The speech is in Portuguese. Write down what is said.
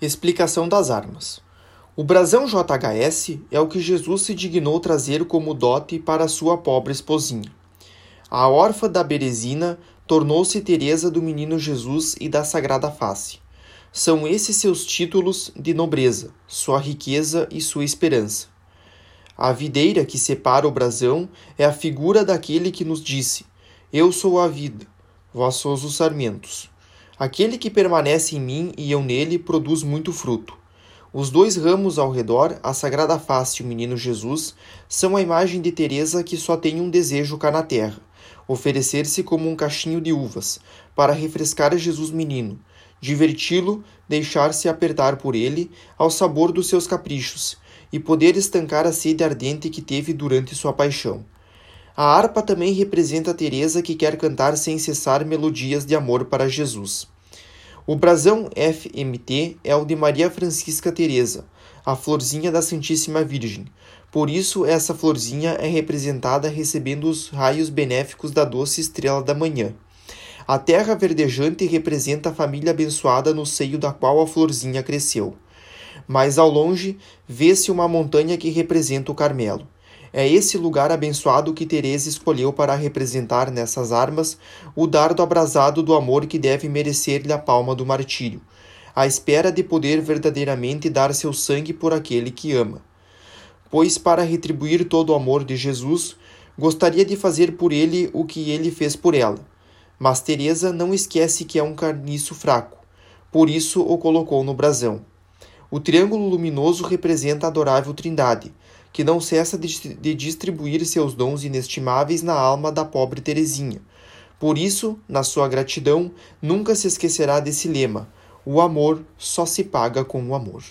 Explicação das armas. O brasão JHS é o que Jesus se dignou trazer como dote para sua pobre esposinha. A órfã da Berezina tornou-se Teresa do Menino Jesus e da Sagrada Face. São esses seus títulos de nobreza, sua riqueza e sua esperança. A videira que separa o brasão é a figura daquele que nos disse: Eu sou a vida, vós sois os sarmentos. Aquele que permanece em mim e eu nele produz muito fruto. Os dois ramos ao redor, a Sagrada Face e o Menino Jesus, são a imagem de Teresa que só tem um desejo cá na terra, oferecer-se como um cachinho de uvas, para refrescar Jesus menino, diverti-lo, deixar-se apertar por ele ao sabor dos seus caprichos e poder estancar a sede ardente que teve durante sua paixão. A harpa também representa a Teresa que quer cantar sem cessar melodias de amor para Jesus. O brasão FMT é o de Maria Francisca Teresa, a florzinha da Santíssima Virgem. Por isso essa florzinha é representada recebendo os raios benéficos da doce estrela da manhã. A terra verdejante representa a família abençoada no seio da qual a florzinha cresceu. Mais ao longe, vê-se uma montanha que representa o Carmelo. É esse lugar abençoado que Teresa escolheu para representar nessas armas o dardo abrasado do amor que deve merecer-lhe a palma do martírio, à espera de poder verdadeiramente dar seu sangue por aquele que ama. Pois para retribuir todo o amor de Jesus, gostaria de fazer por ele o que ele fez por ela. Mas Teresa não esquece que é um carniço fraco, por isso o colocou no brasão. O triângulo luminoso representa a adorável Trindade, que não cessa de, distribuir seus dons inestimáveis na alma da pobre Teresinha. Por isso, na sua gratidão, nunca se esquecerá desse lema: o amor só se paga com o amor.